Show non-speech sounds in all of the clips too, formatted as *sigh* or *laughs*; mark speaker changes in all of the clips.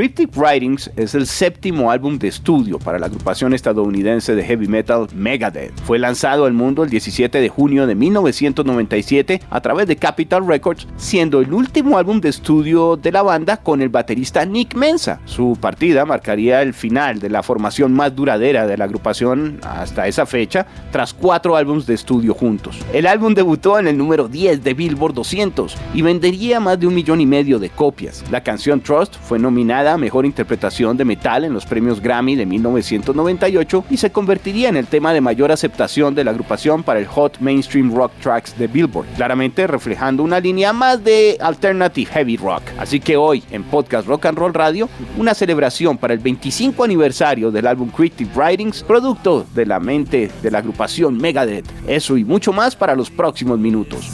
Speaker 1: Cryptic Writings es el séptimo álbum de estudio para la agrupación estadounidense de heavy metal Megadeth. Fue lanzado al mundo el 17 de junio de 1997 a través de Capitol Records, siendo el último álbum de estudio de la banda con el baterista Nick Mensa. Su partida marcaría el final de la formación más duradera de la agrupación hasta esa fecha, tras cuatro álbumes de estudio juntos. El álbum debutó en el número 10 de Billboard 200 y vendería más de un millón y medio de copias. La canción Trust fue nominada Mejor Interpretación de Metal en los premios Grammy de 1998 y se convertiría en el tema de mayor aceptación de la agrupación para el Hot Mainstream Rock Tracks de Billboard, claramente reflejando una línea más de Alternative Heavy Rock. Así que hoy en Podcast Rock and Roll Radio, una celebración para el 25 aniversario del álbum Creative Writings, producto de la mente de la agrupación Megadeth. Eso y mucho más para los próximos minutos.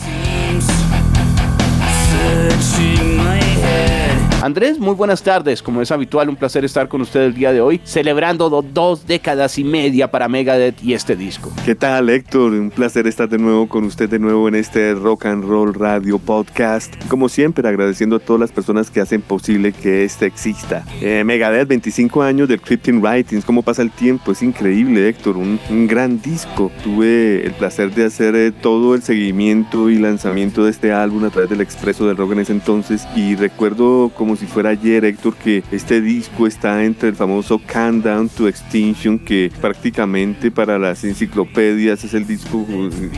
Speaker 1: Andrés, muy buenas tardes. Como es habitual, un placer estar con usted el día de hoy, celebrando dos décadas y media para Megadeth y este disco.
Speaker 2: ¿Qué tal, Héctor? Un placer estar de nuevo con usted de nuevo en este Rock and Roll Radio Podcast. Como siempre, agradeciendo a todas las personas que hacen posible que este exista. Eh, Megadeth, 25 años de Crypting Writings. ¿Cómo pasa el tiempo? Es increíble, Héctor. Un, gran disco. Tuve el placer de hacer eh, todo el seguimiento y lanzamiento de este álbum a través del Expreso del Rock en ese entonces y recuerdo como si fuera ayer, Héctor, que este disco está entre el famoso Countdown to Extinction, que prácticamente para las enciclopedias es el disco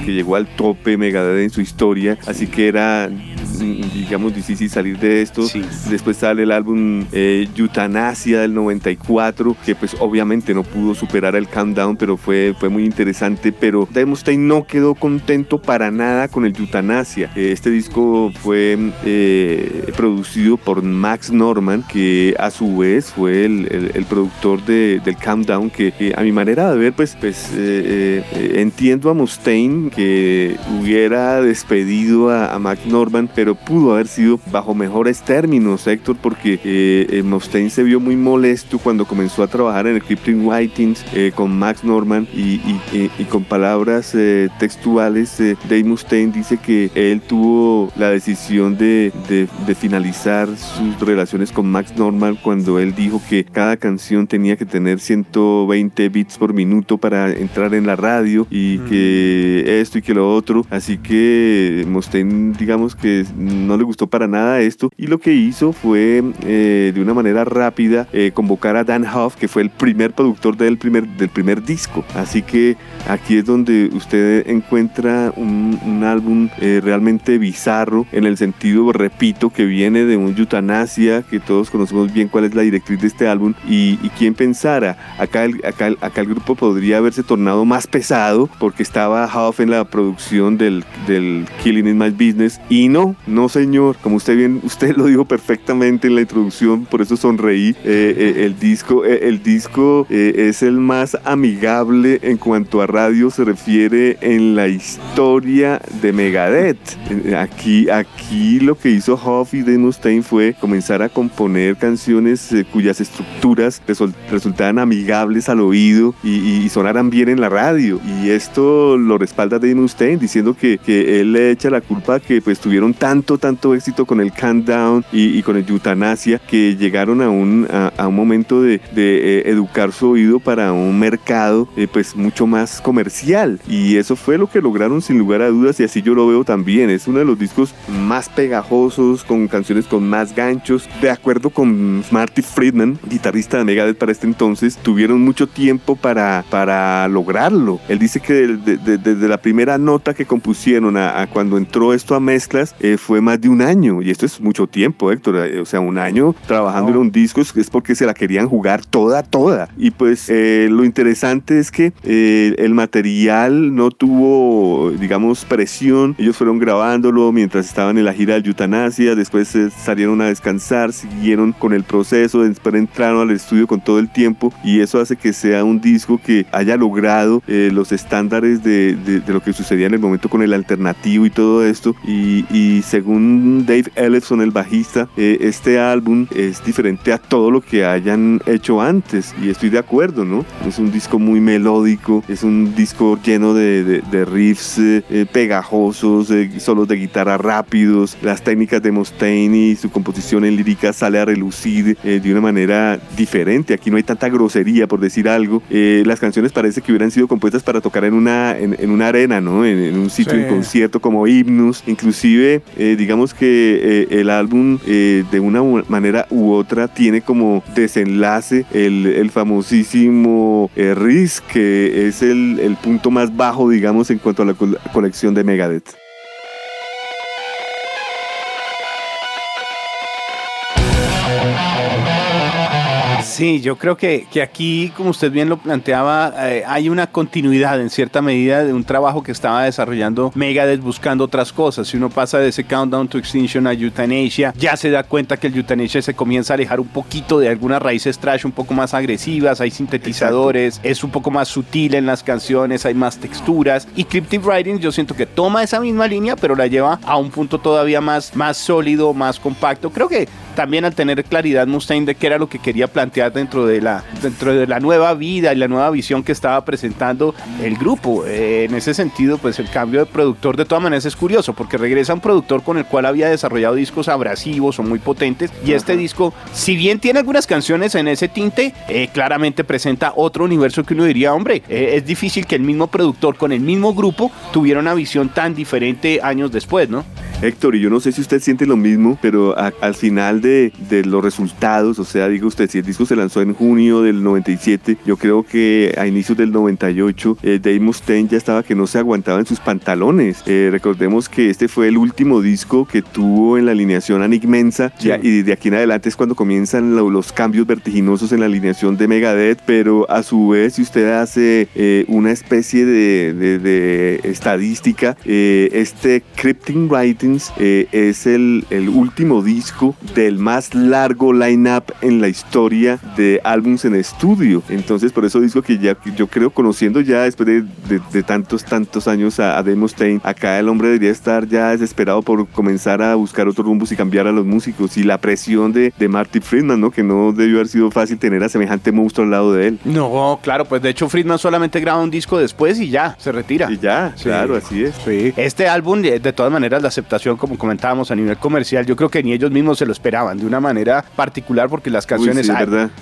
Speaker 2: que llegó al tope Megadeth en su historia, así que era digamos difícil salir de esto. Después sale el álbum eh, Eutanasia del 94, que pues obviamente no pudo superar el Countdown, pero fue, fue muy interesante. Pero Dave Mustaine no quedó contento para nada con el Eutanasia. Eh, este disco fue eh, producido por Max Norman, que a su vez fue el, el, productor de, del Countdown, que a mi manera de ver, pues, pues entiendo a Mustaine que hubiera despedido a, Max Norman, pero pudo haber sido bajo mejores términos, Héctor, porque eh, Mustaine se vio muy molesto cuando comenzó a trabajar en el Crypting Writings eh, con Max Norman y, con palabras eh, textuales, eh, Dave Mustaine dice que él tuvo la decisión de, de, finalizar sus relaciones con Max Norman cuando él dijo que cada canción tenía que tener 120 bits por minuto para entrar en la radio y que esto y que lo otro. Así que Mustaine, digamos que no le gustó para nada esto y lo que hizo fue eh, de una manera rápida eh, convocar a Dan Huff, que fue el primer productor del primer, del primer disco. Así que aquí es donde usted encuentra un, álbum eh, realmente bizarro en el sentido, repito, que viene de un que todos conocemos bien cuál es la directriz de este álbum y, y quién pensara, acá el, acá, acá el grupo podría haberse tornado más pesado porque estaba Huff en la producción del, del Killing in My Business y no, no señor, como usted bien, *laughs* usted lo dijo perfectamente en la introducción, por eso sonreí. Eh, eh, el disco, eh, el disco es el más amigable en cuanto a radio se refiere en la historia de Megadeth. Aquí, aquí lo que hizo Huff y Dave fue comenzar a componer canciones cuyas estructuras resultaban amigables al oído y, sonaran bien en la radio. Y esto lo respalda Dave Mustaine diciendo que, que él le echa la culpa que pues tuvieron tan tanto, tanto éxito con el Countdown y, y con el Eutanasia que llegaron a un, a, un momento de, de eh, educar su oído para un mercado eh, pues mucho más comercial. Y eso fue lo que lograron sin lugar a dudas y así yo lo veo también. Es uno de los discos más pegajosos, con canciones con más ganchos. De acuerdo con Marty Friedman, guitarrista de Megadeth para este entonces, tuvieron mucho tiempo para, para lograrlo. Él dice que desde la primera nota que compusieron a, cuando entró esto a mezclas, eh, fue más de un año, y esto es mucho tiempo, Héctor, o sea, un año trabajando en un disco es porque se la querían jugar toda, toda. Y pues eh, lo interesante es que eh, el material no tuvo, digamos, presión, ellos fueron grabándolo mientras estaban en la gira del Yutanasia, después salieron a descansar, siguieron con el proceso, después entraron al estudio con todo el tiempo, y eso hace que sea un disco que haya logrado eh, los estándares de, de, lo que sucedía en el momento con el alternativo y todo esto. Y, y según Dave Ellefson, el bajista, eh, este álbum es diferente a todo lo que hayan hecho antes. Y estoy de acuerdo, ¿no? Es un disco muy melódico, es un disco lleno de, de, riffs eh, pegajosos, solos de guitarra rápidos, las técnicas de Mustaine y su composición en lírica sale a relucir de una manera diferente. Aquí no hay tanta grosería, por decir algo. las canciones parece que hubieran sido compuestas para tocar en una, en, una arena, ¿no? En, un sitio, de concierto como himnos. Inclusive, eh, digamos que eh, el álbum eh, de una manera u otra tiene como desenlace el, el famosísimo Riz, que es el, el, punto más bajo, digamos, en cuanto a la colección de Megadeth.
Speaker 1: Sí, yo creo que, que aquí, como usted bien lo planteaba, eh, hay una continuidad en cierta medida de un trabajo que estaba desarrollando Megadeth buscando otras cosas. Si uno pasa de ese Countdown to Extinction a Euthanasia, ya se da cuenta que el Euthanasia se comienza a alejar un poquito de algunas raíces trash un poco más agresivas, hay sintetizadores, es un poco más sutil en las canciones, hay más texturas. Y Cryptic Writing yo siento que toma esa misma línea, pero la lleva a un punto todavía más, más sólido, más compacto. Creo que también al tener claridad Mustaine de qué era lo que quería plantear dentro de la, dentro de la nueva vida y la nueva visión que estaba presentando el grupo. Eh, en ese sentido, pues el cambio de productor de todas maneras es curioso, porque regresa un productor con el cual había desarrollado discos abrasivos o muy potentes, y este disco, si bien tiene algunas canciones en ese tinte, eh, claramente presenta otro universo que uno diría, hombre, eh, es difícil que el mismo productor con el mismo grupo tuviera una visión tan diferente años después, ¿no?
Speaker 2: Héctor, y yo no sé si usted siente lo mismo, pero al final de, de, los resultados, o sea, diga usted, si el disco se lanzó en junio del 97, yo creo que a inicios del 98, eh, Dave Mustaine ya estaba que no se aguantaba en sus pantalones. Eh, recordemos que este fue el último disco que tuvo en la alineación Anik Mensa, y de aquí en adelante es cuando comienzan los cambios vertiginosos en la alineación de Megadeth, pero a su vez, si usted hace eh, una especie de, de, de estadística, eh, este Crypting Writing eh, es el, el, último disco del más largo line-up en la historia de álbums en estudio. Entonces, por eso disco que ya yo creo, conociendo ya después de, de, tantos, tantos años a, a Stein, acá el hombre debería estar ya desesperado por comenzar a buscar otros rumbos y cambiar a los músicos. Y la presión de, de Marty Friedman, ¿no? Que no debió haber sido fácil tener a semejante monstruo al lado de él.
Speaker 1: No, claro, pues de hecho Friedman solamente graba un disco después y ya, se retira.
Speaker 2: Y ya, claro, así es.
Speaker 1: Sí. Este álbum, de, de todas maneras, la aceptación como comentábamos a nivel comercial, yo creo que ni ellos mismos se lo esperaban de una manera particular porque las canciones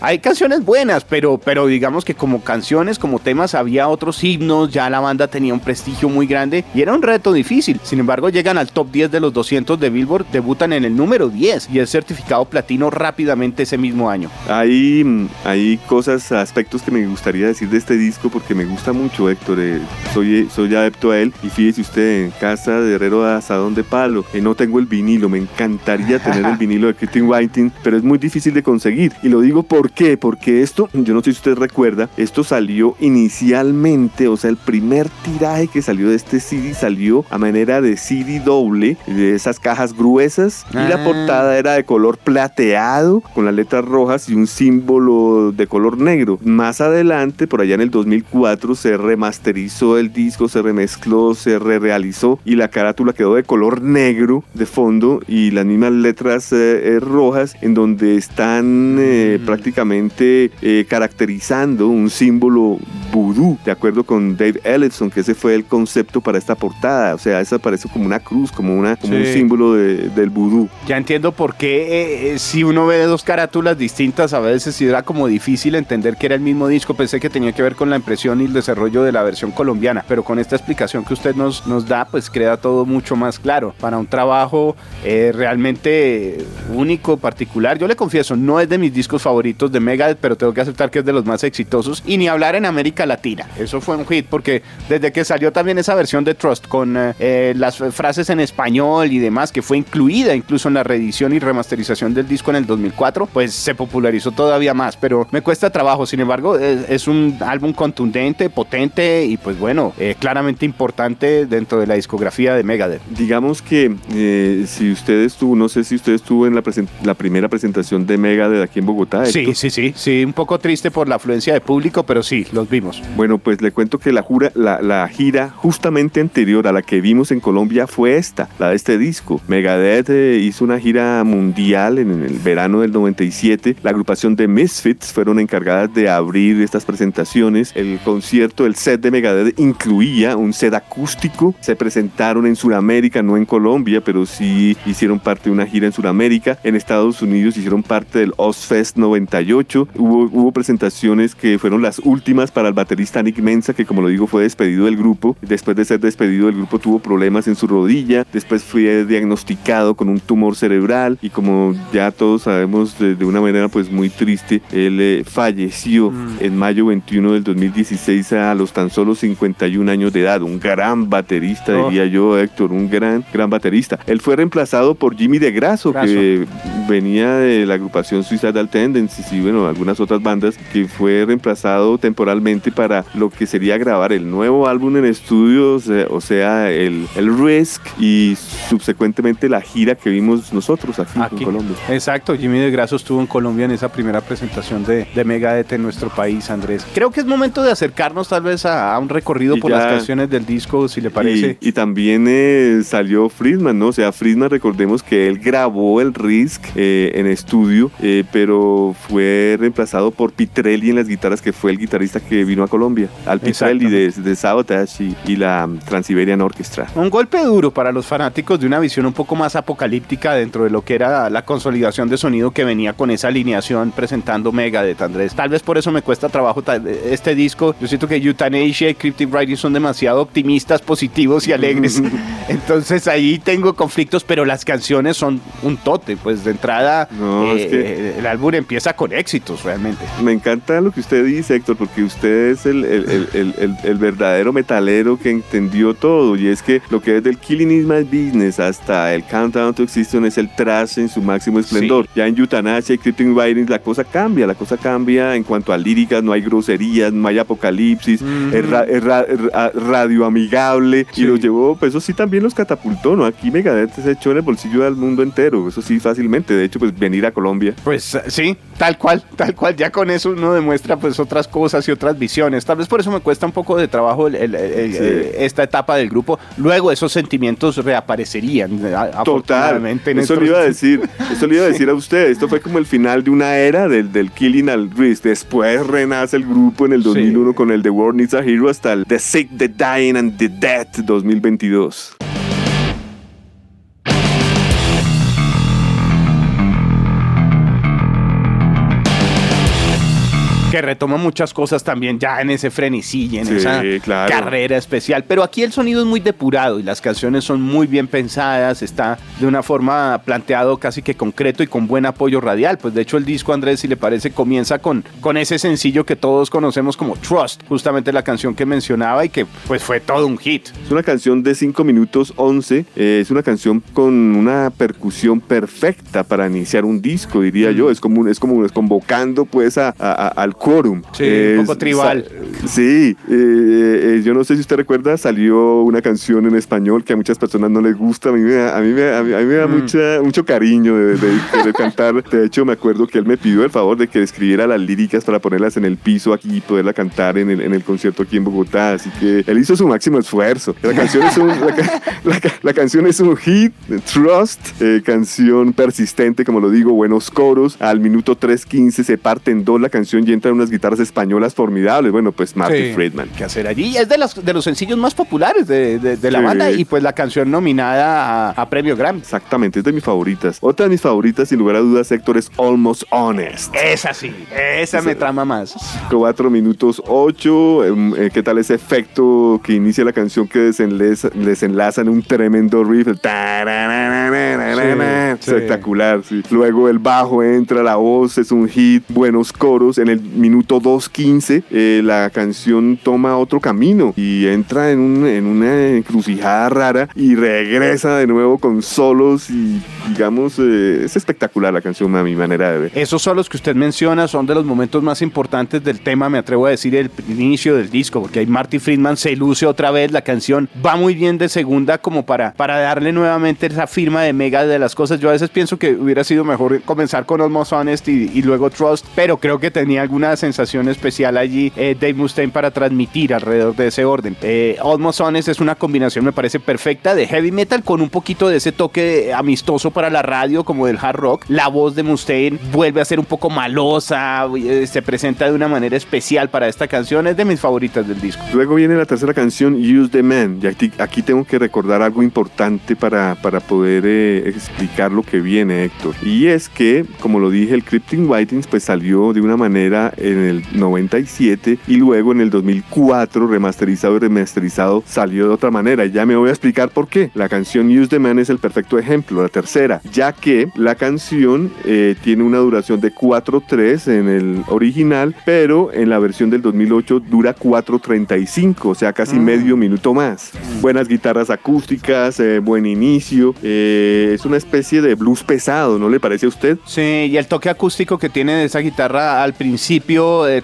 Speaker 1: hay, canciones buenas, pero pero digamos que como canciones, como temas había otros himnos, ya la banda tenía un prestigio muy grande y era un reto difícil. Sin embargo, llegan al top 10 de los 200 de Billboard, debutan en el número 10 y es certificado platino rápidamente ese mismo año.
Speaker 2: Hay hay cosas, aspectos que me gustaría decir de este disco porque me gusta mucho, Héctor. Eh, soy soy adepto a él y fíjese usted en casa de Herrero de Asadón de Palo y no tengo el vinilo, me encantaría tener el *laughs* vinilo de Christine Whiting, pero es muy difícil de conseguir. Y lo digo por qué, porque esto, yo no sé si usted recuerda, esto salió inicialmente, o sea, el primer tiraje que salió de este CD salió a manera de CD doble, de esas cajas gruesas, y la ah. portada era de color plateado, con las letras rojas y un símbolo de color negro. Más adelante, por allá en el 2004, se remasterizó el disco, se remezcló, se re realizó y la carátula quedó de color negro negro de fondo y las mismas letras eh, eh, rojas en donde están eh, mm. prácticamente caracterizando un símbolo vudú, de acuerdo con Dave Ellison, que ese fue el concepto para esta portada. O sea, esa parece como una cruz, como, una, un símbolo del vudú.
Speaker 1: Ya entiendo por qué si uno ve dos carátulas distintas, a veces era como difícil entender que era el mismo disco. Pensé que tenía que ver con la impresión y el desarrollo de la versión colombiana, pero con esta explicación que usted nos, nos da, pues queda todo mucho más claro para un trabajo eh, realmente único, particular. Yo le confieso, no es de mis discos favoritos de Megadeth, pero tengo que aceptar que es de los más exitosos. Y ni hablar en América Latina. Eso fue un hit porque desde que salió también esa versión de Trust con eh, eh, las frases en español y demás, que fue incluida incluso en la reedición y remasterización del disco en el 2004, pues se popularizó todavía más. Pero me cuesta trabajo, sin embargo, es, un álbum contundente, potente y pues bueno, eh, claramente importante dentro de la discografía de Megadeth.
Speaker 2: Digamos que si usted estuvo, no sé si usted estuvo en la, la primera presentación de Megadeth aquí en Bogotá.
Speaker 1: Sí, sí, sí, sí, un poco triste por la afluencia de público, pero sí, los vimos.
Speaker 2: Bueno, pues le cuento que la, jura, la, gira justamente anterior a la que vimos en Colombia fue esta, la de este disco. Megadeth eh, hizo una gira mundial en, el verano del 97. La agrupación de Misfits fueron encargadas de abrir estas presentaciones. El concierto, el set de Megadeth incluía un set acústico. Se presentaron en Sudamérica, no en Colombia, pero sí hicieron parte de una gira en Sudamérica. En Estados Unidos hicieron parte del Ozfest 98. Hubo, hubo presentaciones que fueron las últimas para el baterista Nick Mensa, que como lo digo fue despedido del grupo. Después de ser despedido del grupo tuvo problemas en su rodilla. Después fue diagnosticado con un tumor cerebral y como ya todos sabemos de, una manera pues muy triste, él eh, falleció mm. en mayo 21 del 2016 a los tan solo 51 años de edad. Un gran baterista, oh. diría yo, Héctor, un gran, gran baterista. Él fue reemplazado por Jimmy de Grasso, que venía de la agrupación Suicidal Tendencies y bueno, algunas otras bandas, que fue reemplazado temporalmente para lo que sería grabar el nuevo álbum en estudios, o sea, el, el Risk y subsecuentemente la gira que vimos nosotros aquí, en Colombia.
Speaker 1: Exacto, Jimmy de Grasso estuvo en Colombia en esa primera presentación de, de Megadeth en nuestro país, Andrés. Creo que es momento de acercarnos tal vez a, un recorrido por las canciones del disco, si le parece.
Speaker 2: Y, también eh, salió Friedman, ¿no? O sea, Friedman recordemos que él grabó el Risk eh, en estudio, eh, pero fue reemplazado por Pitrelli en las guitarras, que fue el guitarrista que vino a Colombia. Al Pitrelli de, de Sabotage y, la Transiberian Orchestra.
Speaker 1: Un golpe duro para los fanáticos de una visión un poco más apocalíptica dentro de lo que era la consolidación de sonido que venía con esa alineación presentando Megadeth, Andrés. Tal vez por eso me cuesta trabajo este disco. Yo siento que Euthanasia y Cryptic Writing son demasiado optimistas, positivos y alegres. *laughs* Entonces ahí tengo conflictos, pero las canciones son un tote. Pues de entrada, eh, el álbum empieza con éxitos realmente.
Speaker 2: Me encanta lo que usted dice, Héctor, porque usted es el, el, verdadero metalero que entendió todo. Y es que lo que es del Killing Is My Business hasta el Countdown to Existence es el trash en su máximo esplendor. Ya en Euthanasia y Cryptic Writings la cosa cambia, la cosa cambia en cuanto a líricas, no hay groserías, no hay apocalipsis, es, radio amigable y lo llevó, pues eso sí también los catapultó, ¿no? Aquí Megadeth se echó en el bolsillo del mundo entero, eso sí, fácilmente. De hecho, pues venir a Colombia.
Speaker 1: Pues sí, tal cual, tal cual. Ya con eso uno demuestra pues otras cosas y otras visiones. Tal vez por eso me cuesta un poco de trabajo esta etapa del grupo. Luego esos sentimientos reaparecerían.
Speaker 2: Totalmente. *laughs* Eso le iba a decir, eso le iba a decir a usted. Esto fue como el final de una era del, del Killing al Risk. Después renace el grupo en el 2001 con el The World Needs a Hero hasta el The Sick, The Dying and The Dead 2022.
Speaker 1: Que retoma muchas cosas también ya en ese frenesí en esa carrera especial. Pero aquí el sonido es muy depurado y las canciones son muy bien pensadas, está de una forma planteado casi que concreto y con buen apoyo radial. Pues de hecho el disco, Andrés, si le parece, comienza con, con ese sencillo que todos conocemos como Trust, justamente la canción que mencionaba y que pues fue todo un hit.
Speaker 2: Es una canción de 5 minutos 11, eh, es una canción con una percusión perfecta para iniciar un disco, diría yo. Es como, es como es convocando pues a, al quórum.
Speaker 1: Sí, un poco tribal.
Speaker 2: Sí, eh, eh, yo no sé si usted recuerda, salió una canción en español que a muchas personas no les gusta. A mí me da, a mí me, a mí, me da mm. mucha, mucho cariño de, de, cantar. De hecho, me acuerdo que él me pidió el favor de que escribiera las líricas para ponerlas en el piso aquí y poderla cantar en el, en el concierto aquí en Bogotá. Así que él hizo su máximo esfuerzo. La canción es un, la, *laughs* canción es un hit, Trust, eh, canción persistente, como lo digo, buenos coros. Al minuto 3.15 se parte en dos la canción y entra unas guitarras españolas formidables. Bueno, pues Marty Friedman.
Speaker 1: ¿Qué hacer allí? Es de los, de los sencillos más populares de, de, la banda y pues la canción nominada a, premio Grammy.
Speaker 2: Exactamente, es de mis favoritas. Otra de mis favoritas, sin lugar a dudas, Héctor, es Almost Honest.
Speaker 1: Esa sí, esa me trama más.
Speaker 2: Cuatro minutos ocho. Em, eh, ¿Qué tal ese efecto que inicia la canción que desenlaza, desenlaza en un tremendo riff? Espectacular, sí. Luego el bajo entra, la voz es un hit, buenos coros. En el minuto 2.15 eh, la canción toma otro camino y entra en, un, en una encrucijada rara y regresa de nuevo con solos y digamos, eh, es espectacular la canción a mi manera de ver.
Speaker 1: Esos solos que usted menciona son de los momentos más importantes del tema, me atrevo a decir, el inicio del disco, porque ahí Marty Friedman se luce otra vez, la canción va muy bien de segunda como para, para darle nuevamente esa firma de mega de las cosas. Yo a veces pienso que hubiera sido mejor comenzar con Almost Honest y, luego Trust, pero creo que tenía sensación especial allí eh, Dave Mustaine para transmitir alrededor de ese orden. Eh, Almost Honest es una combinación, me parece perfecta, de heavy metal con un poquito de ese toque amistoso para la radio como del hard rock. La voz de Mustaine vuelve a ser un poco malosa, eh, se presenta de una manera especial para esta canción, es de mis favoritas del disco.
Speaker 2: Luego viene la tercera canción, Use the Man, y aquí, tengo que recordar algo importante para, para poder eh, explicar lo que viene, Héctor. Y es que, como lo dije, el Cryptic Writings pues salió de una manera en el 97 y luego en el 2004 remasterizado y remasterizado salió de otra manera. Y ya me voy a explicar por qué. La canción Use the Man es el perfecto ejemplo, la tercera, ya que la canción eh, tiene una duración de 4.3 en el original, pero en la versión del 2008 dura 4.35, o sea, casi mm. medio minuto más. Buenas guitarras acústicas, eh, buen inicio, eh, es una especie de blues pesado, ¿no le parece a usted?
Speaker 1: Sí, y el toque acústico que tiene de esa guitarra al principio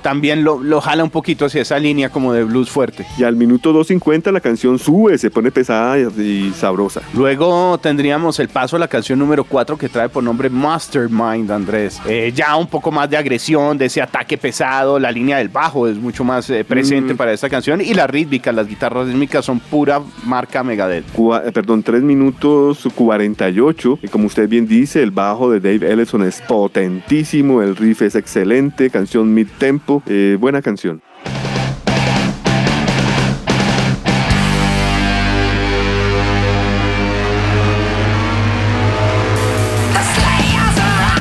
Speaker 1: también lo, lo, jala un poquito hacia esa línea como de blues fuerte.
Speaker 2: Y al minuto 2.50 la canción sube, se pone pesada y sabrosa.
Speaker 1: Luego tendríamos el paso a la canción número 4 que trae por nombre Mastermind, Andrés. Eh, ya un poco más de agresión, de ese ataque pesado, la línea del bajo es mucho más eh, presente mm. para esta canción y la rítmica, las guitarras rítmicas son pura marca Megadeth.
Speaker 2: Eh, perdón, 3 minutos 48 y como usted bien dice, el bajo de Dave Ellison es potentísimo, el riff es excelente, canción mid tempo, buena canción.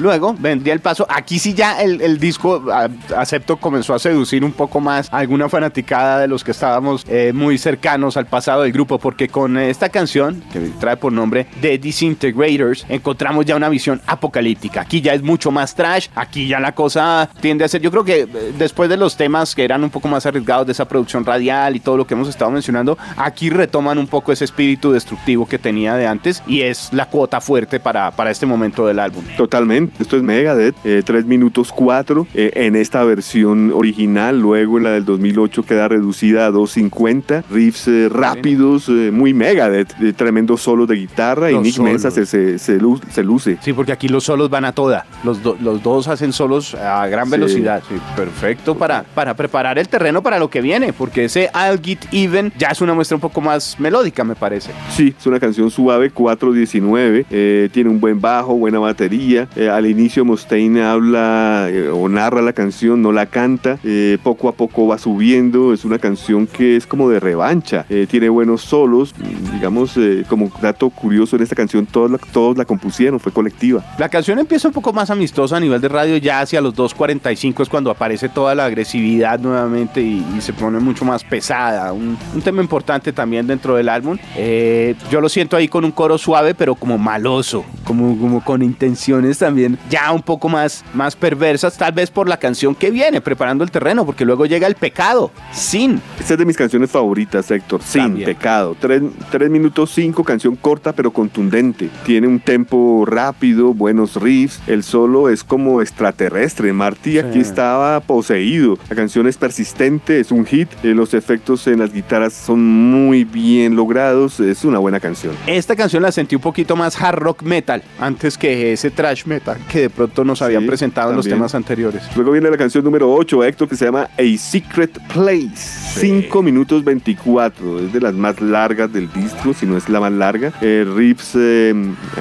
Speaker 1: Luego vendría el paso. Aquí sí ya el, disco, acepto, comenzó a seducir un poco más a alguna fanaticada de los que estábamos eh, muy cercanos al pasado del grupo, porque con esta canción, que trae por nombre The Disintegrators, encontramos ya una visión apocalíptica. Aquí ya es mucho más trash, aquí ya la cosa tiende a ser, yo creo que eh, después de los temas que eran un poco más arriesgados de esa producción radial y todo lo que hemos estado mencionando, aquí retoman un poco ese espíritu destructivo que tenía de antes y es la cuota fuerte para, para este momento del álbum.
Speaker 2: Totalmente esto es Megadeth, 3 eh, minutos 4 eh, en esta versión original. Luego en la del 2008 queda reducida a 2.50. Riffs eh, rápidos, muy Megadeth. tremendos solos de guitarra y Nick Mensa se, se, luce.
Speaker 1: Sí, porque aquí los solos van a toda. Los, los dos hacen solos a gran velocidad. perfecto para, para preparar el terreno para lo que viene, porque ese I'll Get Even ya es una muestra un poco más melódica, me parece.
Speaker 2: Sí, es una canción suave, 4.19. tiene un buen bajo, buena batería al inicio Mustaine habla eh, o narra la canción, no la canta, eh, poco a poco va subiendo, es una canción que es como de revancha, eh, tiene buenos solos, digamos, como dato curioso en esta canción todos la, todos la compusieron, fue colectiva.
Speaker 1: La canción empieza un poco más amistosa a nivel de radio, ya hacia los 2.45 es cuando aparece toda la agresividad nuevamente y, se pone mucho más pesada, un, tema importante también dentro del álbum. yo lo siento ahí con un coro suave, pero como maloso, como, como con intenciones también ya un poco más, más perversas, tal vez por la canción que viene, preparando el terreno, porque luego llega el pecado, sin.
Speaker 2: Esta es de mis canciones favoritas, Héctor, sin pecado. Tres, minutos cinco, canción corta pero contundente. Tiene un tempo rápido, buenos riffs, el solo es como extraterrestre. Marty aquí estaba poseído. La canción es persistente, es un hit, eh, los efectos en las guitarras son muy bien logrados, es una buena canción.
Speaker 1: Esta canción la sentí un poquito más hard rock metal antes que ese trash metal que de pronto nos habían presentado en los temas anteriores.
Speaker 2: Luego viene la canción número 8, Héctor, que se llama A Secret Place. 5 minutos 24, es de las más largas del disco, si no es la más larga. Eh, riffs eh,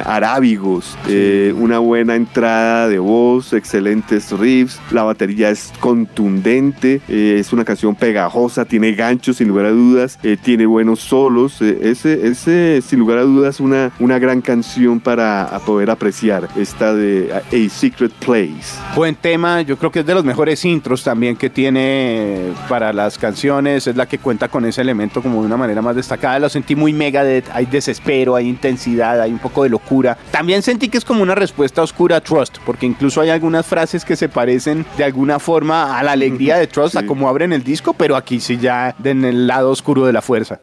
Speaker 2: arábigos, eh, una buena entrada de voz, excelentes riffs, la batería es contundente, es una canción pegajosa, tiene ganchos sin lugar a dudas, tiene buenos solos. ese, ese, sin lugar a dudas, una, una gran canción para a, poder apreciar esta de A Secret Place.
Speaker 1: Buen tema, yo creo que es de los mejores intros también que tiene para las canciones, es la que cuenta con ese elemento como de una manera más destacada. Lo sentí muy Megadeth, hay desespero, hay intensidad, hay un poco de locura. También sentí que es como una respuesta oscura a Trust, porque incluso hay algunas frases que se parecen de alguna forma a la alegría de Trust, a como abren el disco, pero aquí sí ya en el lado oscuro de la fuerza.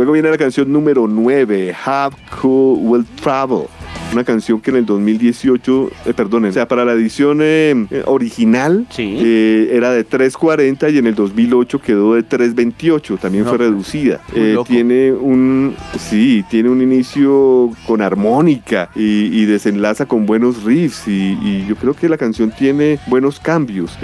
Speaker 2: Luego viene la canción número 9, Have Cool Will Travel una canción que en el 2018, eh, perdón, o sea, para la edición eh, eh, original era de 3.40 y en el 2008 quedó de 3.28, también fue reducida. tiene un, sí, tiene un inicio con armónica y, desenlaza con buenos riffs y, yo creo que la canción tiene buenos cambios.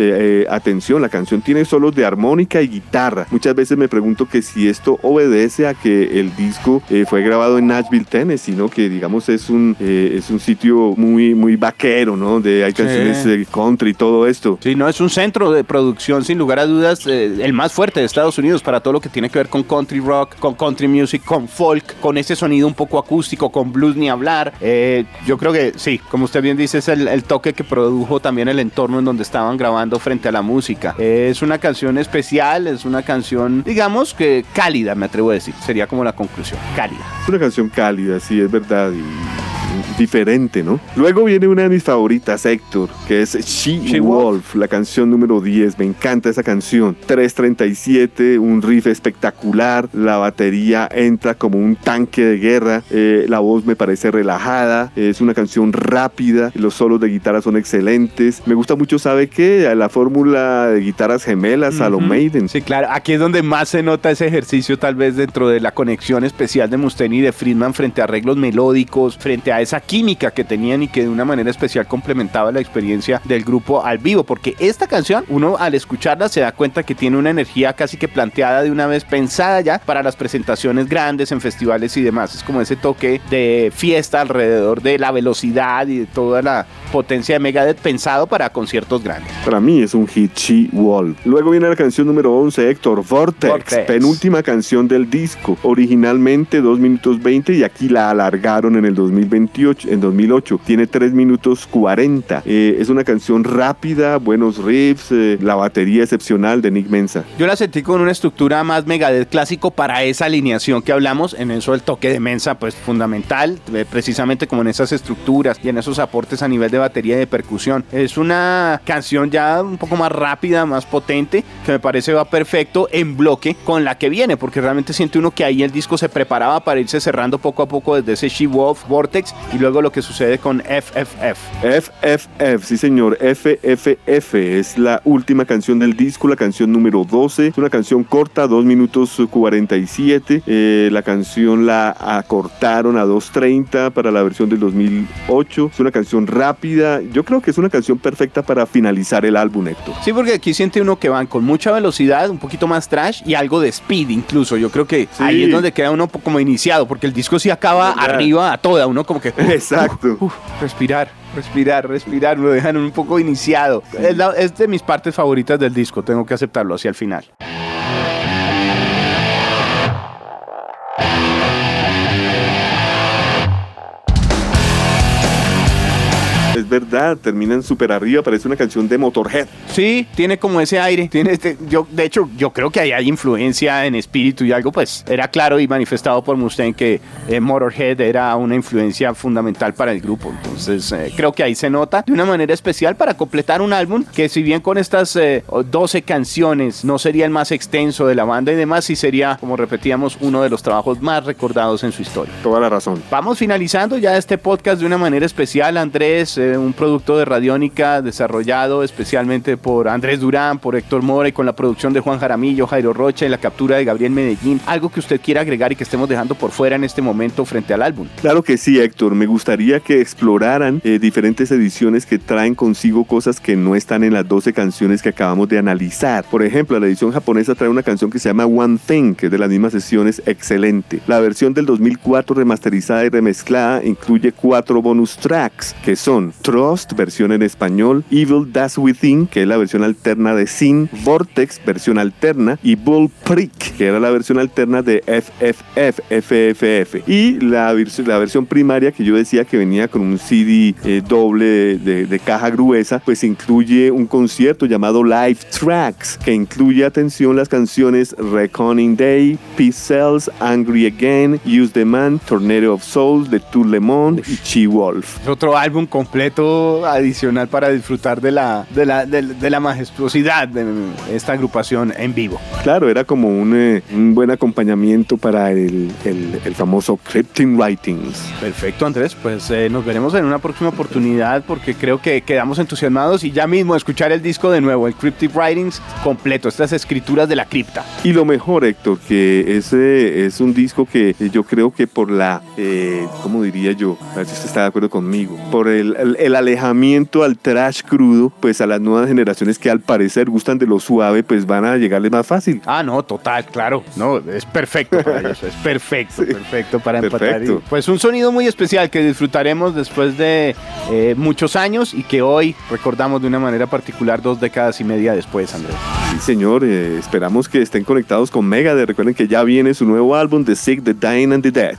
Speaker 2: atención, la canción tiene solos de armónica y guitarra. Muchas veces me pregunto que si esto obedece a que el disco fue grabado en Nashville, Tennessee, ¿no? Que digamos es un es un sitio muy, muy vaquero, ¿no? De, hay canciones de country y todo esto.
Speaker 1: Sí, no, es un centro de producción, sin lugar a dudas, eh, el más fuerte de Estados Unidos para todo lo que tiene que ver con country rock, con country music, con folk, con ese sonido un poco acústico, con blues ni hablar. Eh, yo creo que sí, como usted bien dice, es el, toque que produjo también el entorno en donde estaban grabando frente a la música. es una canción especial, es una canción, digamos que cálida, me atrevo a decir. Sería como la conclusión, cálida.
Speaker 2: Es una canción cálida, sí, es verdad. Y diferente, ¿no? Luego viene una de mis favoritas, Héctor, que es She, Wolf, la canción número 10. Me encanta esa canción. 337, un riff espectacular. La batería entra como un tanque de guerra. Eh, la voz me parece relajada. Es una canción rápida. Los solos de guitarra son excelentes. Me gusta mucho, ¿sabe qué? La fórmula de guitarras gemelas a lo Maiden.
Speaker 1: Sí, claro. Aquí es donde más se nota ese ejercicio, tal vez dentro de la conexión especial de Mustaine y de Friedman frente a arreglos melódicos, frente a esa química que tenían y que de una manera especial complementaba la experiencia del grupo al vivo, porque esta canción, uno al escucharla se da cuenta que tiene una energía casi que planteada de una vez, pensada ya para las presentaciones grandes en festivales y demás. Es como ese toque de fiesta alrededor de la velocidad y de toda la potencia de Megadeth pensado para conciertos grandes.
Speaker 2: Para mí es un hit She Wall. Luego viene la canción número 11, Héctor, Vortex, penúltima canción del disco. Originalmente 2 minutos 20 y aquí la alargaron en el 2028, en 2008. Tiene 3 minutos 40. Eh, es una canción rápida, buenos riffs, eh, la batería excepcional de Nick Mensa.
Speaker 1: Yo la sentí con una estructura más Megadeth clásico para esa alineación que hablamos. En eso el toque de Mensa pues fundamental, eh, precisamente como en esas estructuras y en esos aportes a nivel de batería y de percusión. Es una canción ya un poco más rápida, más potente, que me parece va perfecto en bloque con la que viene, porque realmente siente uno que ahí el disco se preparaba para irse cerrando poco a poco desde ese She-Wolf Vortex y luego lo que sucede con FFF.
Speaker 2: FFF, sí señor, FFF es la última canción del disco, la canción número 12. Es una canción corta, 2 minutos 47. Eh, la canción la acortaron a 2.30 para la versión del 2008. Es una canción rápida yo creo que es una canción perfecta para finalizar el álbum, Héctor.
Speaker 1: Sí, porque aquí siente uno que van con mucha velocidad, un poquito más trash y algo de speed incluso. Yo creo que ahí es donde queda uno como iniciado, porque el disco sí acaba arriba a toda, uno como que... *laughs*
Speaker 2: Exacto.
Speaker 1: respirar respirar, respirar, lo dejan un poco iniciado. Es, es, de mis partes favoritas del disco, tengo que aceptarlo hacia el final.
Speaker 2: Verdad, terminan súper arriba, parece una canción de Motorhead.
Speaker 1: Sí, tiene como ese aire, tiene este, yo, de hecho, yo creo que ahí hay influencia en espíritu y algo, pues era claro y manifestado por Mustaine que eh, Motorhead era una influencia fundamental para el grupo, entonces eh, creo que ahí se nota de una manera especial para completar un álbum que si bien con estas 12 eh, canciones no sería el más extenso de la banda y demás, sí sería, como repetíamos, uno de los trabajos más recordados en su historia.
Speaker 2: Toda la razón.
Speaker 1: Vamos finalizando ya este podcast de una manera especial, Andrés, un producto de Radiónica desarrollado especialmente por Andrés Durán, por Héctor Mora y con la producción de Juan Jaramillo, Jairo Rocha y la captura de Gabriel Medellín. Algo que usted quiera agregar y que estemos dejando por fuera en este momento frente al álbum.
Speaker 2: Claro que sí, Héctor. Me gustaría que exploraran eh, diferentes ediciones que traen consigo cosas que no están en las 12 canciones que acabamos de analizar. Por ejemplo, la edición japonesa trae una canción que se llama One Thing, que es de las mismas sesiones, excelente. La versión del 2004 remasterizada y remezclada incluye cuatro bonus tracks, que son Frost, versión en español, Evil Das Within, que es la versión alterna de Sin, Vortex, versión alterna, y Bull Prick, que era la versión alterna de FFF, FFF. Y la, la versión primaria que yo decía que venía con un CD eh, doble de, caja gruesa, pues incluye un concierto llamado Live Tracks, que incluye, atención, las canciones Reckoning Day, Peace Cells, Angry Again, Use the Man, Tornado of Souls, The Tour Le y Chi Wolf.
Speaker 1: Otro álbum completo adicional para disfrutar de la, de la, de, la majestuosidad de esta agrupación en vivo.
Speaker 2: Claro, era como un, eh, un buen acompañamiento para el, el, el famoso Crypting Writings.
Speaker 1: Perfecto, Andrés. Pues eh, nos veremos en una próxima oportunidad porque creo que quedamos entusiasmados y ya mismo escuchar el disco de nuevo, el Cryptic Writings completo, estas escrituras de la cripta.
Speaker 2: Y lo mejor, Héctor, que ese es un disco que yo creo que por la, eh, ¿cómo diría yo? A ver si usted está de acuerdo conmigo. Por el, el, el alejamiento al trash crudo, pues a las nuevas generaciones que al parecer gustan de lo suave, pues van a llegarles más fácil.
Speaker 1: Ah, no, total, claro. No, es perfecto para es perfecto, *laughs* sí, perfecto para empatar. Y, pues un sonido muy especial que disfrutaremos después de eh, muchos años y que hoy recordamos de una manera particular dos décadas y media después, Andrés.
Speaker 2: Sí, señor, eh, esperamos que estén conectados con Megadeth. Recuerden que ya viene su nuevo álbum, The Sick, The Dying and the Dead.